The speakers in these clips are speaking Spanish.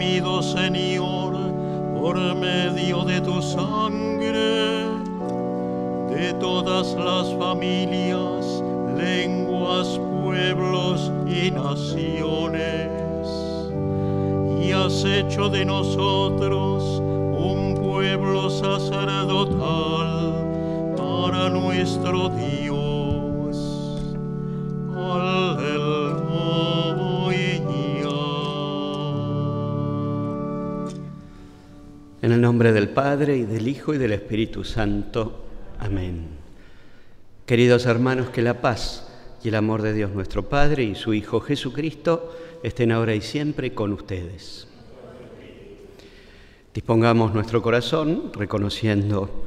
Redimido, Señor, por medio de tu sangre, de todas las familias, lenguas, pueblos y naciones. Y has hecho de nosotros un pueblo sacerdotal para nuestro Dios. Nombre del Padre y del Hijo y del Espíritu Santo. Amén. Queridos hermanos, que la paz y el amor de Dios nuestro Padre y su Hijo Jesucristo estén ahora y siempre con ustedes. Dispongamos nuestro corazón reconociendo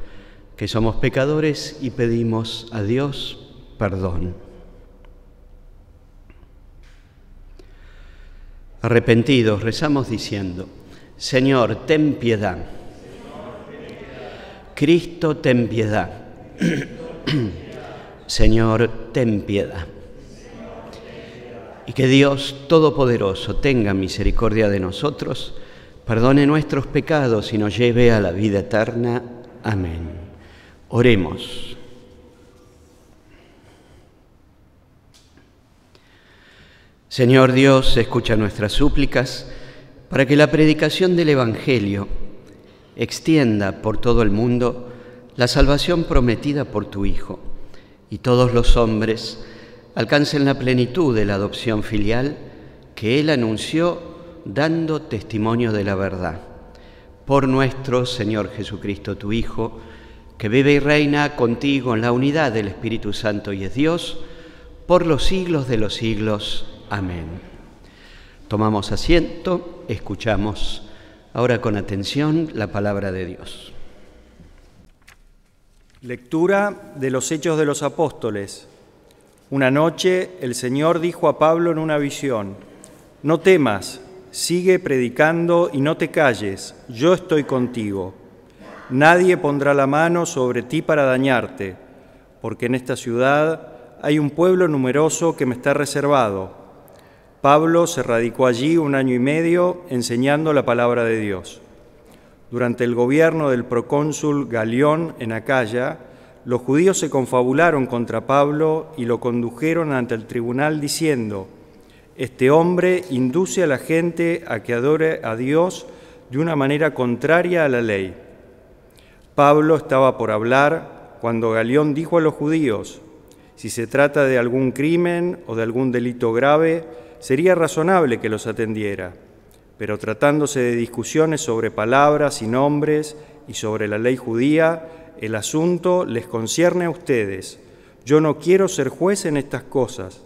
que somos pecadores y pedimos a Dios perdón. Arrepentidos, rezamos diciendo, Señor, ten piedad. Cristo, ten piedad. Señor, ten piedad. Y que Dios Todopoderoso tenga misericordia de nosotros, perdone nuestros pecados y nos lleve a la vida eterna. Amén. Oremos. Señor Dios, escucha nuestras súplicas para que la predicación del Evangelio extienda por todo el mundo la salvación prometida por tu Hijo y todos los hombres alcancen la plenitud de la adopción filial que Él anunció dando testimonio de la verdad. Por nuestro Señor Jesucristo, tu Hijo, que vive y reina contigo en la unidad del Espíritu Santo y es Dios, por los siglos de los siglos. Amén. Tomamos asiento, escuchamos ahora con atención la palabra de Dios. Lectura de los Hechos de los Apóstoles. Una noche el Señor dijo a Pablo en una visión, no temas, sigue predicando y no te calles, yo estoy contigo. Nadie pondrá la mano sobre ti para dañarte, porque en esta ciudad hay un pueblo numeroso que me está reservado. Pablo se radicó allí un año y medio enseñando la palabra de Dios. Durante el gobierno del procónsul Galión en Acaya, los judíos se confabularon contra Pablo y lo condujeron ante el tribunal diciendo, este hombre induce a la gente a que adore a Dios de una manera contraria a la ley. Pablo estaba por hablar cuando Galión dijo a los judíos, si se trata de algún crimen o de algún delito grave, sería razonable que los atendiera, pero tratándose de discusiones sobre palabras y nombres y sobre la ley judía, el asunto les concierne a ustedes. Yo no quiero ser juez en estas cosas.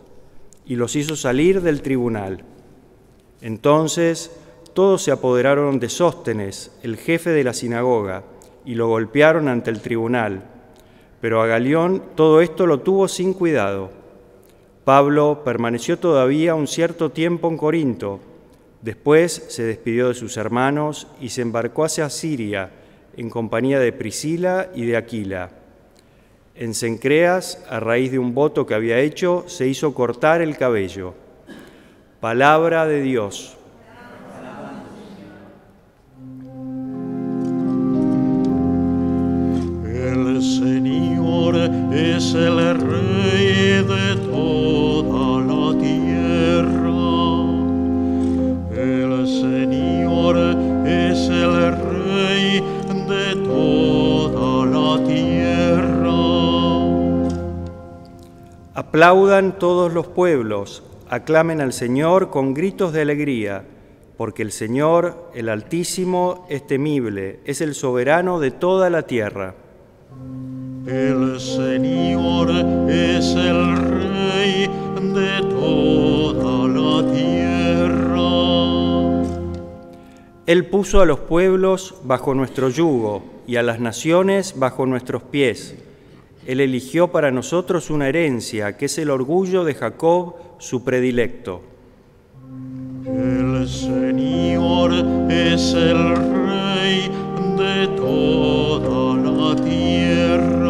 Y los hizo salir del tribunal. Entonces todos se apoderaron de Sóstenes, el jefe de la sinagoga, y lo golpearon ante el tribunal. Pero a Galión todo esto lo tuvo sin cuidado. Pablo permaneció todavía un cierto tiempo en Corinto. Después se despidió de sus hermanos y se embarcó hacia Siria en compañía de Priscila y de Aquila. En Cencreas, a raíz de un voto que había hecho, se hizo cortar el cabello. Palabra de Dios. El Señor es el Rey Aplaudan todos los pueblos, aclamen al Señor con gritos de alegría, porque el Señor, el Altísimo, es temible, es el soberano de toda la tierra. El Señor es el Rey de toda la tierra. Él puso a los pueblos bajo nuestro yugo y a las naciones bajo nuestros pies. Él eligió para nosotros una herencia, que es el orgullo de Jacob, su predilecto. El Señor es el Rey de toda la tierra.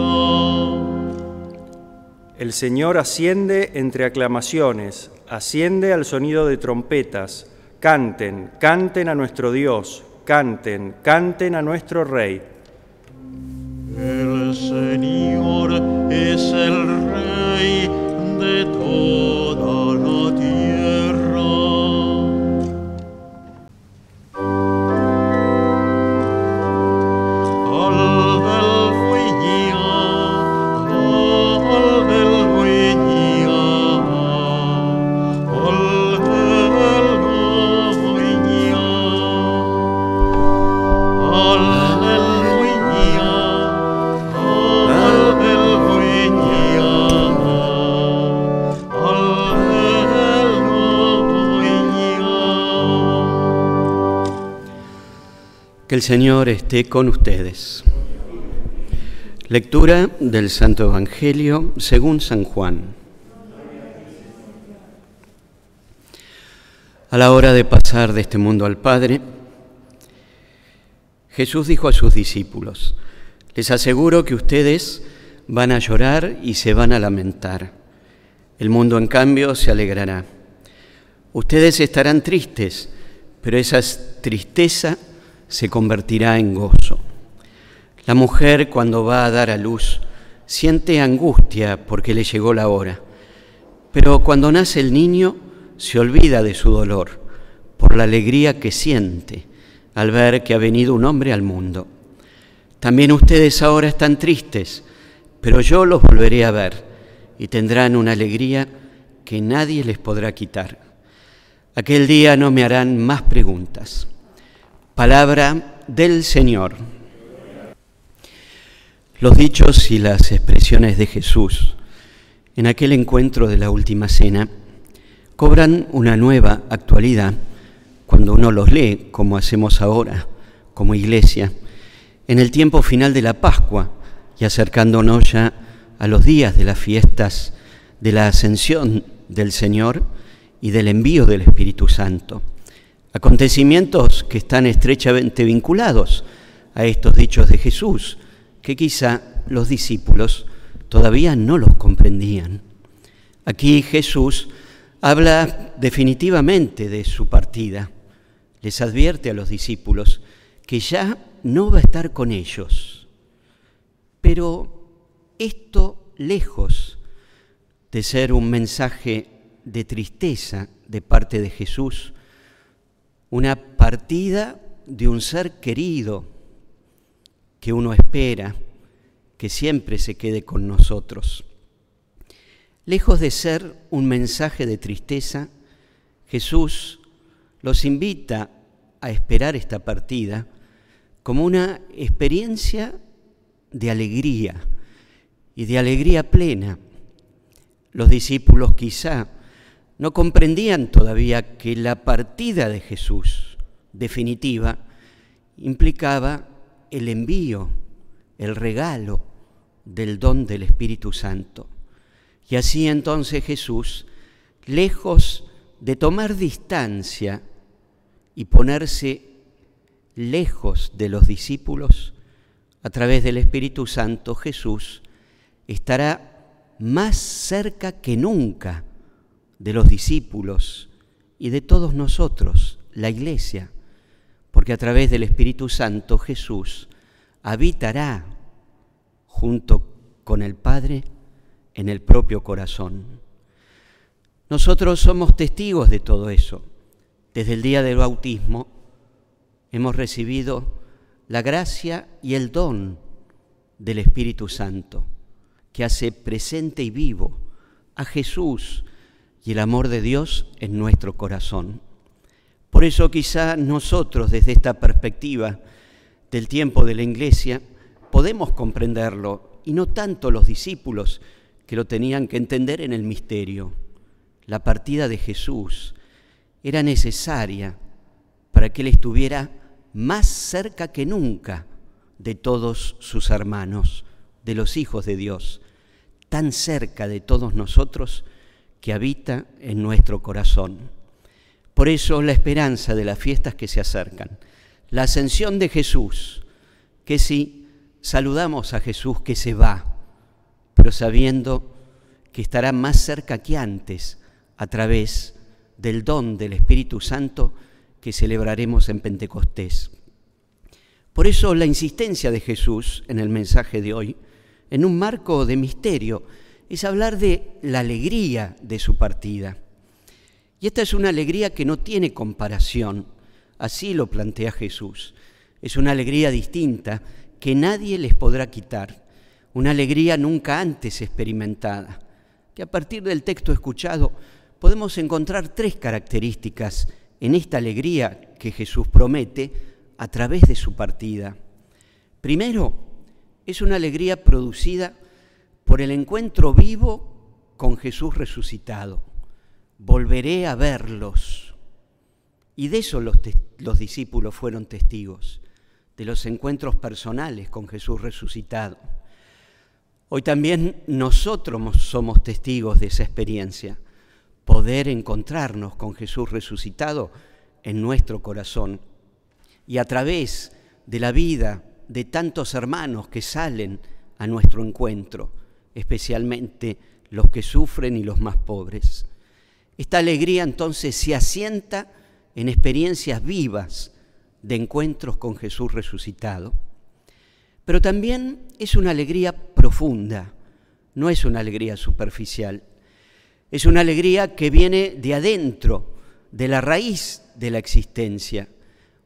El Señor asciende entre aclamaciones, asciende al sonido de trompetas, Canten, canten a nuestro Dios, canten, canten a nuestro Rey. El Señor es el Rey de toda el Señor esté con ustedes. Lectura del Santo Evangelio según San Juan. A la hora de pasar de este mundo al Padre, Jesús dijo a sus discípulos, les aseguro que ustedes van a llorar y se van a lamentar. El mundo, en cambio, se alegrará. Ustedes estarán tristes, pero esa tristeza se convertirá en gozo. La mujer cuando va a dar a luz siente angustia porque le llegó la hora, pero cuando nace el niño se olvida de su dolor por la alegría que siente al ver que ha venido un hombre al mundo. También ustedes ahora están tristes, pero yo los volveré a ver y tendrán una alegría que nadie les podrá quitar. Aquel día no me harán más preguntas. Palabra del Señor. Los dichos y las expresiones de Jesús en aquel encuentro de la última cena cobran una nueva actualidad cuando uno los lee, como hacemos ahora como iglesia, en el tiempo final de la Pascua y acercándonos ya a los días de las fiestas de la ascensión del Señor y del envío del Espíritu Santo. Acontecimientos que están estrechamente vinculados a estos dichos de Jesús, que quizá los discípulos todavía no los comprendían. Aquí Jesús habla definitivamente de su partida. Les advierte a los discípulos que ya no va a estar con ellos. Pero esto, lejos de ser un mensaje de tristeza de parte de Jesús, una partida de un ser querido que uno espera que siempre se quede con nosotros. Lejos de ser un mensaje de tristeza, Jesús los invita a esperar esta partida como una experiencia de alegría y de alegría plena. Los discípulos quizá no comprendían todavía que la partida de Jesús definitiva implicaba el envío, el regalo del don del Espíritu Santo. Y así entonces Jesús, lejos de tomar distancia y ponerse lejos de los discípulos, a través del Espíritu Santo Jesús estará más cerca que nunca de los discípulos y de todos nosotros, la iglesia, porque a través del Espíritu Santo Jesús habitará junto con el Padre en el propio corazón. Nosotros somos testigos de todo eso. Desde el día del bautismo hemos recibido la gracia y el don del Espíritu Santo, que hace presente y vivo a Jesús y el amor de Dios en nuestro corazón. Por eso quizá nosotros desde esta perspectiva del tiempo de la iglesia podemos comprenderlo y no tanto los discípulos que lo tenían que entender en el misterio. La partida de Jesús era necesaria para que Él estuviera más cerca que nunca de todos sus hermanos, de los hijos de Dios, tan cerca de todos nosotros que habita en nuestro corazón. Por eso la esperanza de las fiestas que se acercan, la ascensión de Jesús, que si saludamos a Jesús que se va, pero sabiendo que estará más cerca que antes a través del don del Espíritu Santo que celebraremos en Pentecostés. Por eso la insistencia de Jesús en el mensaje de hoy, en un marco de misterio, es hablar de la alegría de su partida. Y esta es una alegría que no tiene comparación, así lo plantea Jesús. Es una alegría distinta que nadie les podrá quitar, una alegría nunca antes experimentada, que a partir del texto escuchado podemos encontrar tres características en esta alegría que Jesús promete a través de su partida. Primero, es una alegría producida por el encuentro vivo con Jesús resucitado. Volveré a verlos. Y de eso los, los discípulos fueron testigos, de los encuentros personales con Jesús resucitado. Hoy también nosotros somos testigos de esa experiencia, poder encontrarnos con Jesús resucitado en nuestro corazón y a través de la vida de tantos hermanos que salen a nuestro encuentro, especialmente los que sufren y los más pobres. Esta alegría entonces se asienta en experiencias vivas de encuentros con Jesús resucitado pero también es una alegría profunda, no es una alegría superficial. Es una alegría que viene de adentro, de la raíz de la existencia,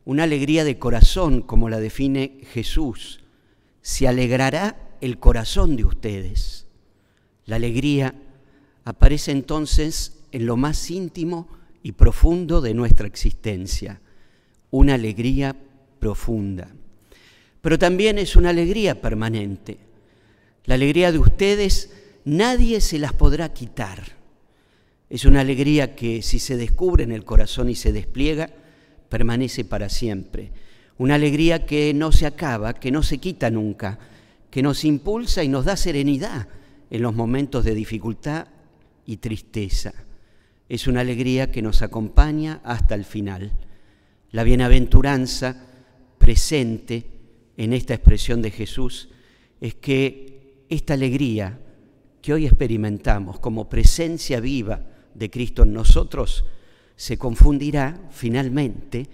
una alegría de corazón como la define Jesús. Se alegrará el corazón de ustedes. La alegría aparece entonces en lo más íntimo y profundo de nuestra existencia, una alegría profunda pero también es una alegría permanente. La alegría de ustedes nadie se las podrá quitar. Es una alegría que si se descubre en el corazón y se despliega, permanece para siempre. Una alegría que no se acaba, que no se quita nunca, que nos impulsa y nos da serenidad en los momentos de dificultad y tristeza. Es una alegría que nos acompaña hasta el final. La bienaventuranza presente en esta expresión de Jesús es que esta alegría que hoy experimentamos como presencia viva de Cristo en nosotros se confundirá finalmente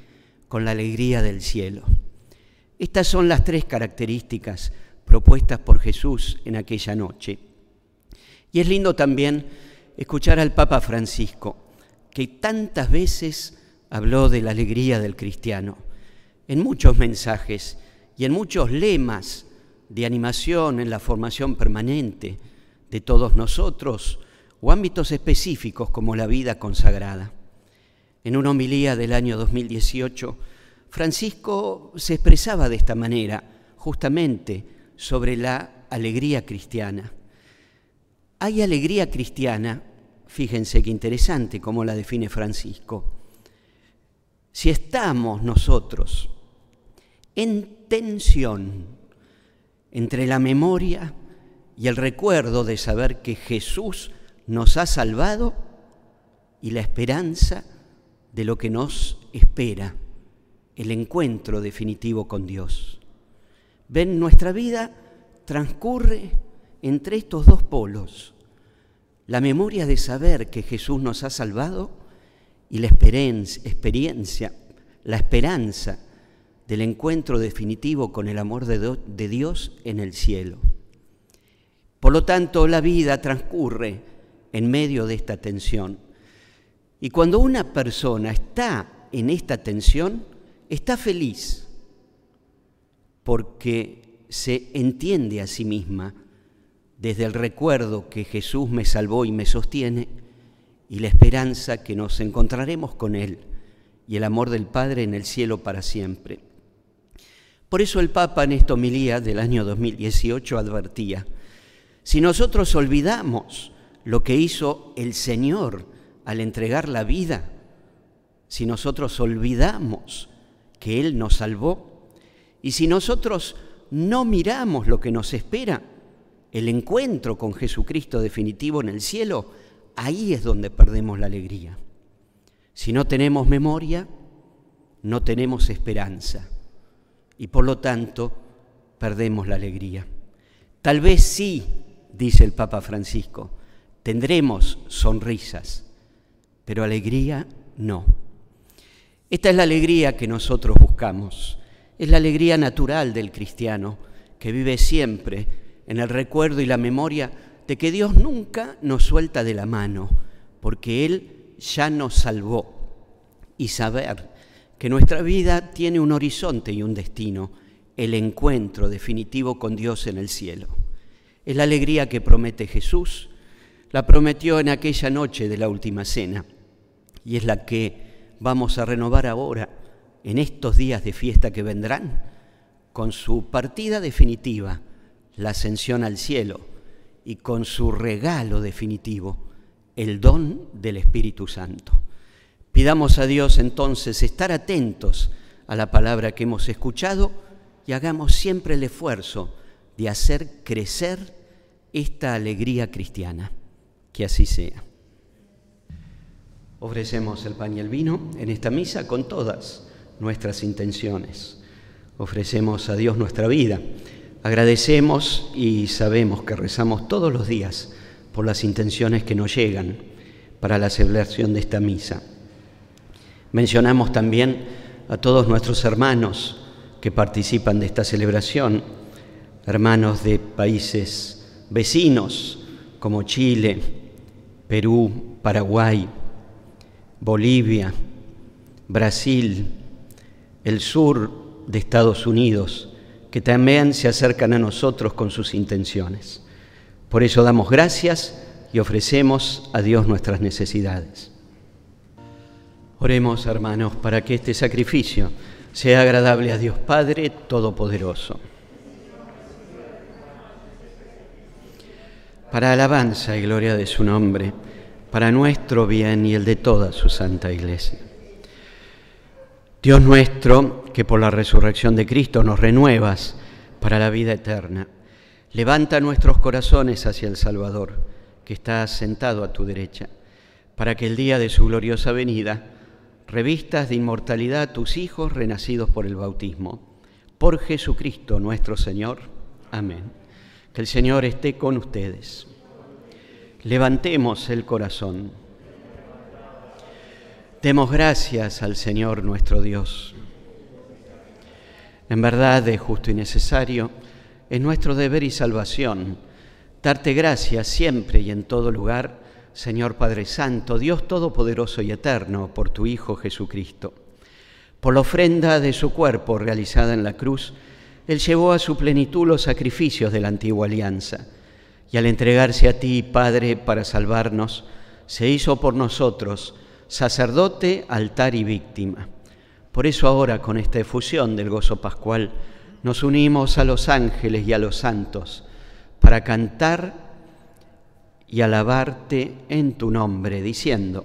con la alegría del cielo. Estas son las tres características propuestas por Jesús en aquella noche. Y es lindo también escuchar al Papa Francisco, que tantas veces habló de la alegría del cristiano, en muchos mensajes, y en muchos lemas de animación en la formación permanente de todos nosotros o ámbitos específicos como la vida consagrada. En una homilía del año 2018, Francisco se expresaba de esta manera, justamente sobre la alegría cristiana. Hay alegría cristiana, fíjense qué interesante cómo la define Francisco. Si estamos nosotros en tensión entre la memoria y el recuerdo de saber que Jesús nos ha salvado y la esperanza de lo que nos espera, el encuentro definitivo con Dios. Ven, nuestra vida transcurre entre estos dos polos, la memoria de saber que Jesús nos ha salvado y la experiencia, la esperanza del encuentro definitivo con el amor de, Dios en el cielo. Por lo tanto, la vida transcurre en medio de esta tensión. Y cuando una persona está en esta tensión, está feliz porque se entiende a sí misma desde el recuerdo que Jesús me salvó y me sostiene y la esperanza que nos encontraremos con Él y el amor del Padre en el cielo para siempre. Por eso el Papa en esta homilía del año 2018 advertía, si nosotros olvidamos lo que hizo el Señor al entregar la vida, si nosotros olvidamos que Él nos salvó, y si nosotros no miramos lo que nos espera, el encuentro con Jesucristo definitivo en el cielo, ahí es donde perdemos la alegría. Si no tenemos memoria, no tenemos esperanza y por lo tanto perdemos la alegría. Tal vez sí, dice el Papa Francisco, tendremos sonrisas, pero alegría no. Esta es la alegría que nosotros buscamos. Es la alegría natural del cristiano, que vive siempre en el recuerdo y la memoria de que Dios nunca nos suelta de la mano, porque Él ya nos salvó. Y saber que nuestra vida tiene un horizonte y un destino, el encuentro definitivo con Dios en el cielo. Es la alegría que promete Jesús, la prometió en aquella noche de la última cena, y es la que vamos a renovar ahora, en estos días de fiesta que vendrán, con su partida definitiva, la ascensión al cielo, y con su regalo definitivo, el don del Espíritu Santo. Pidamos a Dios entonces estar atentos a la palabra que hemos escuchado y hagamos siempre el esfuerzo de hacer crecer esta alegría cristiana. Que así sea. Ofrecemos el pan y el vino en esta misa con todas nuestras intenciones. Ofrecemos a Dios nuestra vida. Agradecemos y sabemos que rezamos todos los días por las intenciones que nos llegan para la celebración de esta misa. Mencionamos también a todos nuestros hermanos que participan de esta celebración, hermanos de países vecinos como Chile, Perú, Paraguay, Bolivia, Brasil, el sur de Estados Unidos, que también se acercan a nosotros con sus intenciones. Por eso damos gracias y ofrecemos a Dios nuestras necesidades. Oremos, hermanos, para que este sacrificio sea agradable a Dios Padre Todopoderoso. Para alabanza y gloria de su nombre, para nuestro bien y el de toda su santa iglesia. Dios nuestro, que por la resurrección de Cristo nos renuevas para la vida eterna, levanta nuestros corazones hacia el Salvador, que está sentado a tu derecha, para que el día de su gloriosa venida, revistas de inmortalidad a tus hijos renacidos por el bautismo. Por Jesucristo nuestro Señor. Amén. Que el Señor esté con ustedes. Levantemos el corazón. Demos gracias al Señor nuestro Dios. En verdad es justo y necesario, es nuestro deber y salvación, darte gracias siempre y en todo lugar Señor Padre Santo, Dios Todopoderoso y Eterno, por tu Hijo Jesucristo. Por la ofrenda de su cuerpo realizada en la cruz, Él llevó a su plenitud los sacrificios de la antigua alianza, y al entregarse a ti, Padre, para salvarnos, se hizo por nosotros sacerdote, altar y víctima. Por eso ahora, con esta efusión del gozo pascual, nos unimos a los ángeles y a los santos para cantar y alabarte en tu nombre, diciendo,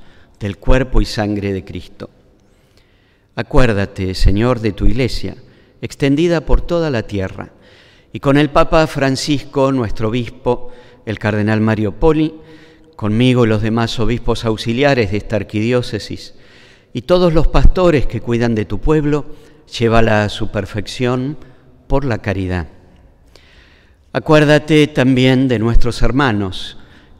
del cuerpo y sangre de Cristo. Acuérdate, Señor, de tu iglesia, extendida por toda la tierra, y con el Papa Francisco, nuestro obispo, el cardenal Mario Poli, conmigo y los demás obispos auxiliares de esta arquidiócesis, y todos los pastores que cuidan de tu pueblo, llévala a su perfección por la caridad. Acuérdate también de nuestros hermanos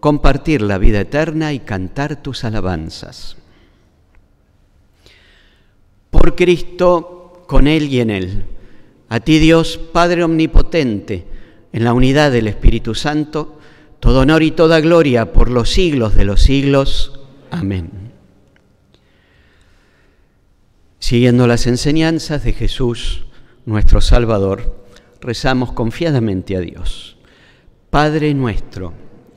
compartir la vida eterna y cantar tus alabanzas. Por Cristo, con Él y en Él, a ti Dios, Padre Omnipotente, en la unidad del Espíritu Santo, todo honor y toda gloria por los siglos de los siglos. Amén. Siguiendo las enseñanzas de Jesús, nuestro Salvador, rezamos confiadamente a Dios. Padre nuestro,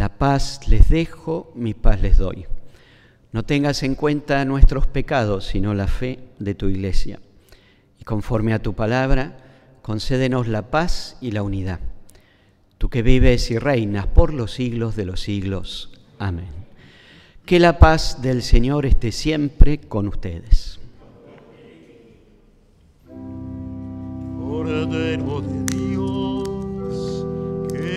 la paz les dejo, mi paz les doy. No tengas en cuenta nuestros pecados, sino la fe de tu iglesia. Y conforme a tu palabra, concédenos la paz y la unidad. Tú que vives y reinas por los siglos de los siglos. Amén. Que la paz del Señor esté siempre con ustedes.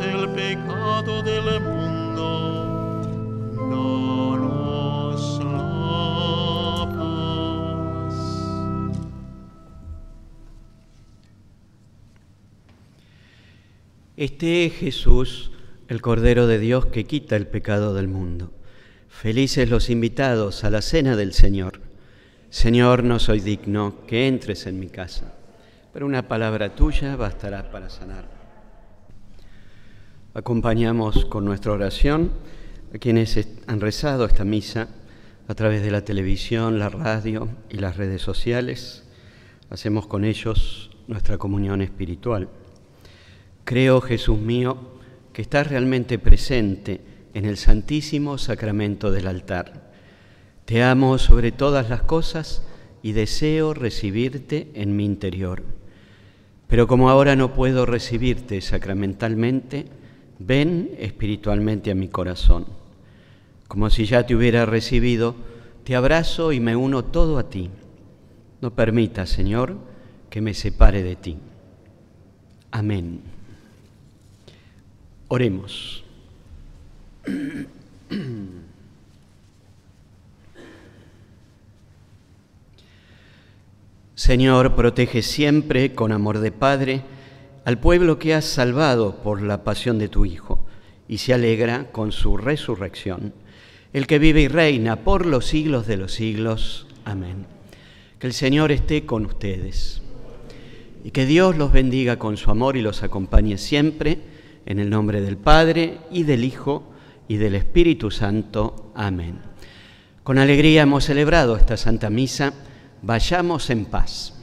El pecado del mundo, danos la paz. Este es Jesús, el Cordero de Dios que quita el pecado del mundo. Felices los invitados a la cena del Señor. Señor, no soy digno que entres en mi casa, pero una palabra tuya bastará para sanar. Acompañamos con nuestra oración a quienes han rezado esta misa a través de la televisión, la radio y las redes sociales. Hacemos con ellos nuestra comunión espiritual. Creo, Jesús mío, que estás realmente presente en el santísimo sacramento del altar. Te amo sobre todas las cosas y deseo recibirte en mi interior. Pero como ahora no puedo recibirte sacramentalmente, ven espiritualmente a mi corazón. Como si ya te hubiera recibido, te abrazo y me uno todo a ti. No permita, Señor, que me separe de ti. Amén. Oremos. Señor, protege siempre con amor de Padre al pueblo que has salvado por la pasión de tu Hijo y se alegra con su resurrección, el que vive y reina por los siglos de los siglos. Amén. Que el Señor esté con ustedes y que Dios los bendiga con su amor y los acompañe siempre, en el nombre del Padre y del Hijo y del Espíritu Santo. Amén. Con alegría hemos celebrado esta Santa Misa. Vayamos en paz.